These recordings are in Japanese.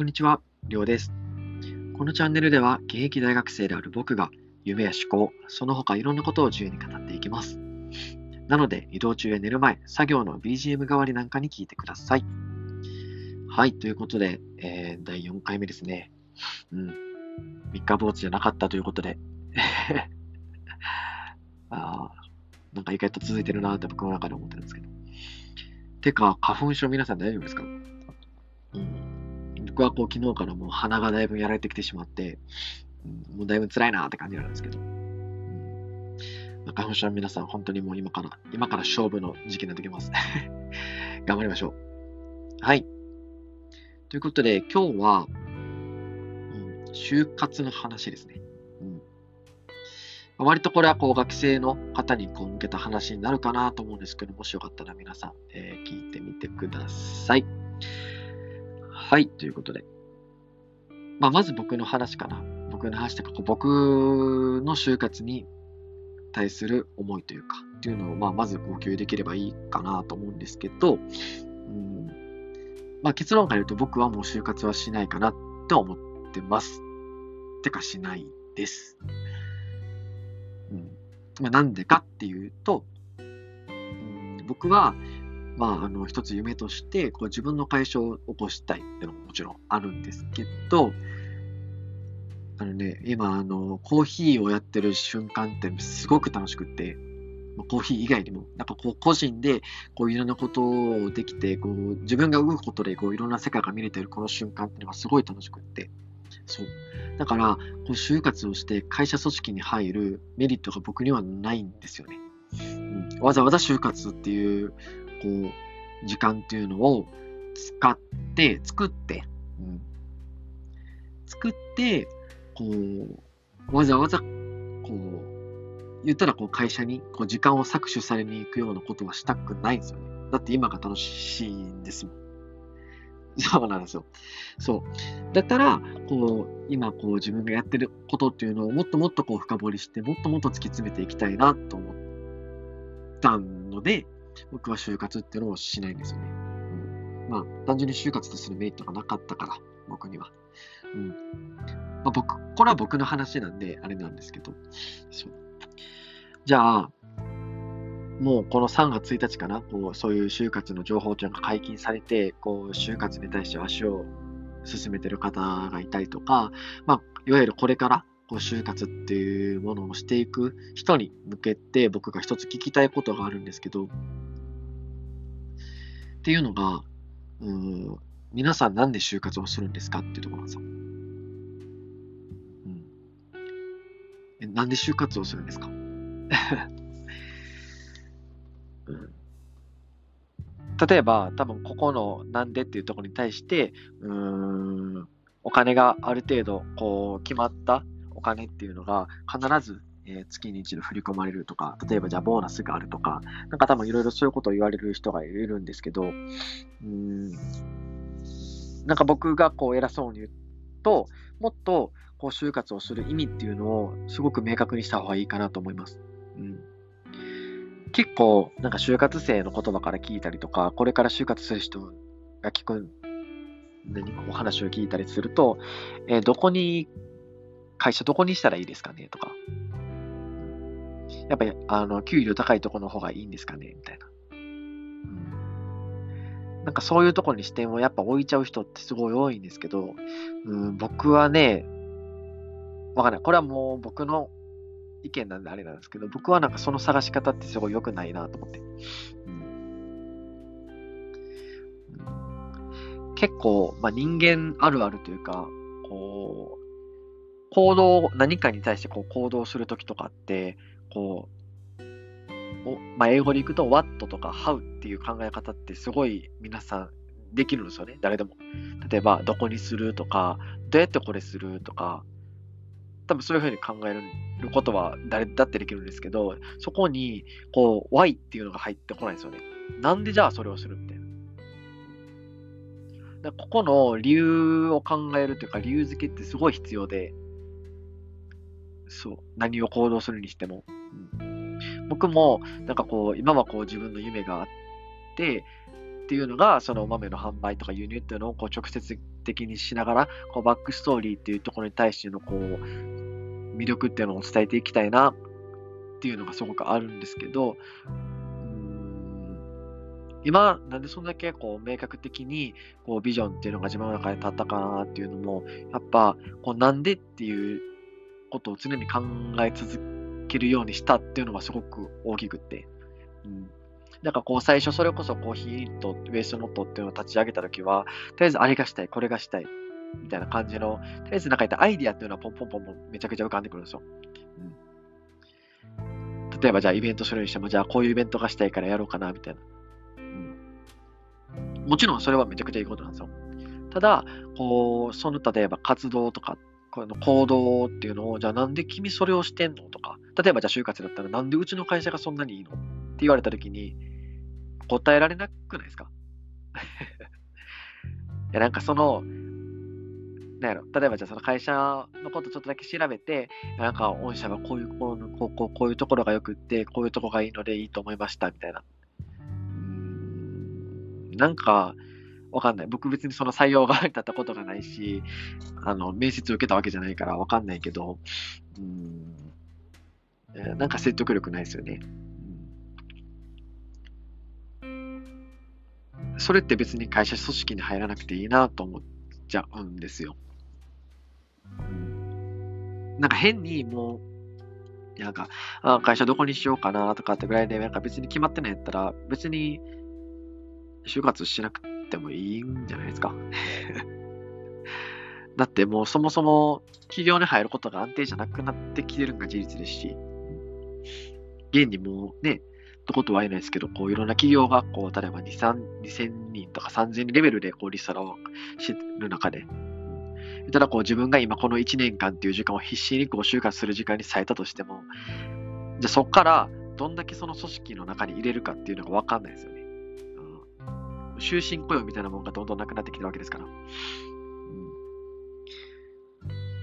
こんにちは、りょうです。このチャンネルでは現役大学生である僕が夢や思考、その他いろんなことを自由に語っていきます。なので移動中や寝る前、作業の BGM 代わりなんかに聞いてください。はい、ということで、えー、第4回目ですね。うん。三日坊主じゃなかったということで。あなんか意外と続いてるなって僕の中で思ってるんですけど。てか、花粉症皆さん大丈夫ですか？僕はこう昨日からもう鼻がだいぶやられてきてしまって、うん、もうだいぶ辛いなって感じなんですけど、うん、花粉症の皆さん本当にもう今から、今から勝負の時期になってきます。頑張りましょう。はい。ということで今日は、うん、就活の話ですね。うん割とこれはこう学生の方にこう向けた話になるかなと思うんですけど、もしよかったら皆さん、えー、聞いてみてください。はい、ということで。まあ、まず僕の話かな。僕の話とか、僕の就活に対する思いというか、っていうのを、まあ、まず共有できればいいかなと思うんですけど、うんまあ、結論から言うと僕はもう就活はしないかなって思ってます。てかしないです。うんまあ、なんでかっていうと、うん、僕はまあ、あの、一つ夢として、こう自分の会社を起こしたいっていうのももちろんあるんですけど、あのね、今、あの、コーヒーをやってる瞬間ってすごく楽しくって、コーヒー以外にも、なんかこう個人でこういろんなことをできて、こう自分が動くことでこういろんな世界が見れてるこの瞬間っていうのがすごい楽しくって、そう。だから、こう就活をして会社組織に入るメリットが僕にはないんですよね。うん、わざわざ就活っていうこう、時間っていうのを使って、作って、うん、作って、こう、わざわざ、こう、言ったらこう会社にこう時間を搾取されに行くようなことはしたくないんですよね。だって今が楽しいんですもん。そうなんですよ。そう。だったら、こう、今こう自分がやってることっていうのをもっともっとこう深掘りして、もっともっと突き詰めていきたいなと思ったので、僕は就活っていうのをしないんですよね。うん、まあ、単純に就活とするメリットがなかったから、僕には。うんまあ、僕、これは僕の話なんで、あれなんですけど。そうじゃあ、もうこの3月1日かな、こうそういう就活の情報というのが解禁されて、こう就活に対して足を進めてる方がいたりとか、まあ、いわゆるこれからこう就活っていうものをしていく人に向けて僕が一つ聞きたいことがあるんですけど、っていうのが、うん、皆さんなんで就活をするんですかっていうところなんですよ。うん、なんで就活をするんですか、うん、例えば、多分ここのなんでっていうところに対して、うん、お金がある程度こう決まったお金っていうのが必ずえ、月に一度振り込まれるとか、例えばじゃあボーナスがあるとか、なんか多分いろいろそういうことを言われる人がいるんですけど、うん、なんか僕がこう偉そうに言うと、もっとこう就活をする意味っていうのをすごく明確にした方がいいかなと思います。うん、結構、なんか就活生の言葉から聞いたりとか、これから就活する人が聞く、何かお話を聞いたりすると、えー、どこに、会社どこにしたらいいですかねとか、やっぱり、あの、給料高いところの方がいいんですかね？みたいな。うん。なんかそういうところに視点をやっぱ置いちゃう人ってすごい多いんですけど、うん、僕はね、わかんない。これはもう僕の意見なんであれなんですけど、僕はなんかその探し方ってすごい良くないなと思って。うん、結構、まあ、人間あるあるというか、こう、行動、何かに対してこう行動するときとかって、こう、おまあ、英語でいくと what とか how っていう考え方ってすごい皆さんできるんですよね。誰でも。例えば、どこにするとか、どうやってこれするとか、多分そういうふうに考えることは誰だってできるんですけど、そこに、こう、why っていうのが入ってこないんですよね。なんでじゃあそれをするみたいな。ここの理由を考えるというか、理由付けってすごい必要で、そう、何を行動するにしても。うん、僕も、なんかこう、今はこう自分の夢があって、っていうのが、そのお豆の販売とか輸入っていうのをこう直接的にしながら、こうバックストーリーっていうところに対してのこう魅力っていうのを伝えていきたいなっていうのがすごくあるんですけど、今、なんでそんだけこう明確的にこうビジョンっていうのが自分の中で立ったかなっていうのも、やっぱこうなんでっていうことを常に考え続けるようにしたっていうのがすごく大きくて。うん。なんかこう最初それこそコーヒーとウェイストノットっていうのを立ち上げたときは、とりあえずあれがしたい、これがしたい、みたいな感じの、とりあえずなんか言ったアイディアっていうのはポンポンポンポンめちゃくちゃ浮かんでくるんですよ。うん、例えばじゃあイベントするにしても、じゃあこういうイベントがしたいからやろうかな、みたいな。もちろんそれはめちゃくちゃいいことなんですよ。ただ、こう、その例えば活動とか、この行動っていうのを、じゃあなんで君それをしてんのとか、例えばじゃあ就活だったらなんでうちの会社がそんなにいいのって言われたときに、答えられなくないですか？いやなんかその、なんやろ、例えばじゃあその会社のことちょっとだけ調べて、なんか御社はこういう、こうこうこういうところがよくって、こういうところがいいのでいいと思いましたみたいな。なんか、わかんない。僕別にその採用が立ったことがないし、あの、面接を受けたわけじゃないからわかんないけど、うん、なんか説得力ないですよね。それって別に会社組織に入らなくていいなと思っちゃうんですよ。なんか変にもう、なんか、あ会社どこにしようかなとかってぐらいで、なんか別に決まってないやったら、別に就活しなくてもいいんじゃないですか。だってもうそもそも企業に入ることが安定じゃなくなってきてるのが事実ですし、現にもうね、とことは言えないですけど、こういろんな企業がこう、例えば2、3 2000人とか3000人レベルでこうリストラをしてる中で、ただこう自分が今この1年間っていう時間を必死にこう就活する時間に割いたとしても、じゃあそこからどんだけその組織の中に入れるかっていうのがわかんないですよね。終身雇用みたいなものがどんどんなくなってきてるわけですから。うん。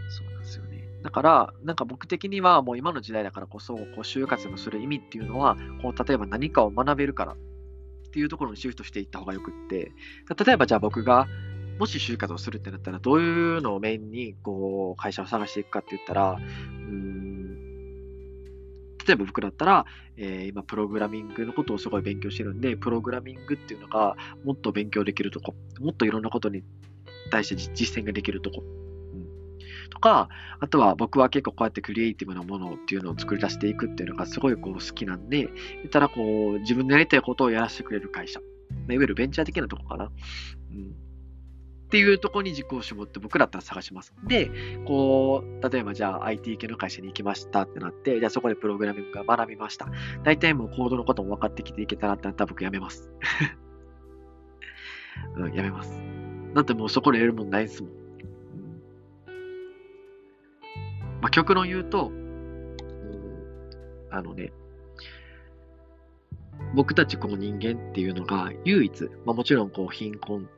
そうなんですよね。だから、なんか僕的にはもう今の時代だからこそ、こう就活のする意味っていうのは、こう例えば何かを学べるからっていうところにシフトしていった方がよくって、例えばじゃあ僕がもし就活をするってなったら、どういうのをメインにこう会社を探していくかって言ったら、うん例えば僕だったら、えー、今プログラミングのことをすごい勉強してるんで、プログラミングっていうのがもっと勉強できるとこ、もっといろんなことに対して実践ができるとこ。うん、とか、あとは僕は結構こうやってクリエイティブなものっていうのを作り出していくっていうのがすごいこう好きなんで、言ったらこう自分のやりたいことをやらせてくれる会社。いわゆるベンチャー的なとこかな。うんっていうところに軸を絞って僕だったら探します。で、こう、例えばじゃあ IT 系の会社に行きましたってなって、じゃあそこでプログラミングが学びました。大体もうコードのことも分かってきていけたらってなったら僕やめます。うん、やめます。だってもうそこで得るもんないですもん。まあ、極論言うと、うん、あのね、僕たちこの人間っていうのが唯一、まあ、もちろんこう貧困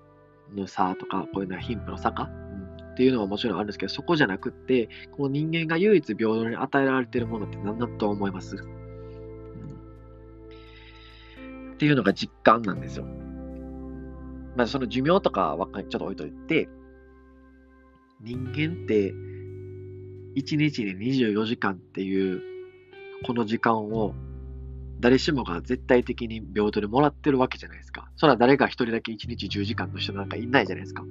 の差とか、こういうのは貧富の差か、うん、っていうのはもちろんあるんですけど、そこじゃなくって、この人間が唯一平等に与えられているものって何だと思います、うん、っていうのが実感なんですよ。まあ、その寿命とかはちょっと置いといて、人間って1日に24時間っていうこの時間を誰しもが絶対的に平等でもらってるわけじゃないですか。それは誰か一人だけ一日10時間の人なんかいないじゃないですか。うん、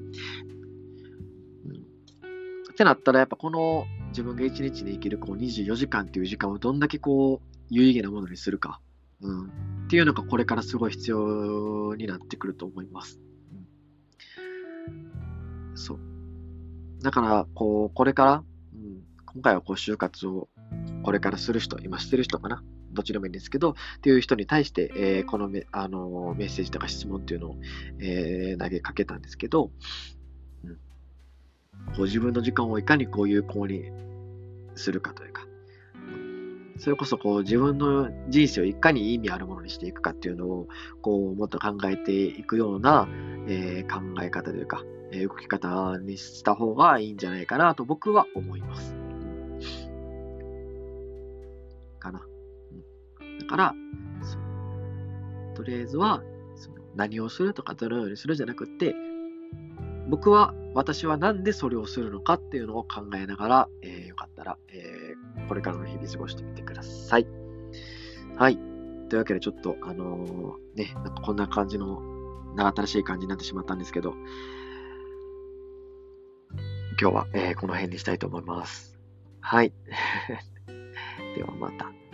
ってなったら、やっぱこの自分が一日に生きるこう24時間っていう時間をどんだけこう有意義なものにするか、うん、っていうのがこれからすごい必要になってくると思います。うん、そう。だから、こう、これから、うん、今回はこう就活をこれからする人、今してる人かな。どっちでもいいんですけど、っていう人に対して、えー、このメあのメッセージとか質問っていうのを、えー、投げかけたんですけど、うん、こう自分の時間をいかにこう有効にするかというか、それこそこう自分の人生をいかに意味あるものにしていくかっていうのをこうもっと考えていくような、えー、考え方というか、え動き方にした方がいいんじゃないかなと僕は思います。かな。から、とりあえずは、何をするとかどのようにするじゃなくて、僕は、私はなんでそれをするのかっていうのを考えながら、えー、よかったら、えー、これからの日々過ごしてみてください。はい。というわけで、ちょっと、あのー、ね、なんかこんな感じの、長ったらしい感じになってしまったんですけど、今日は、えー、この辺にしたいと思います。はい。ではまた。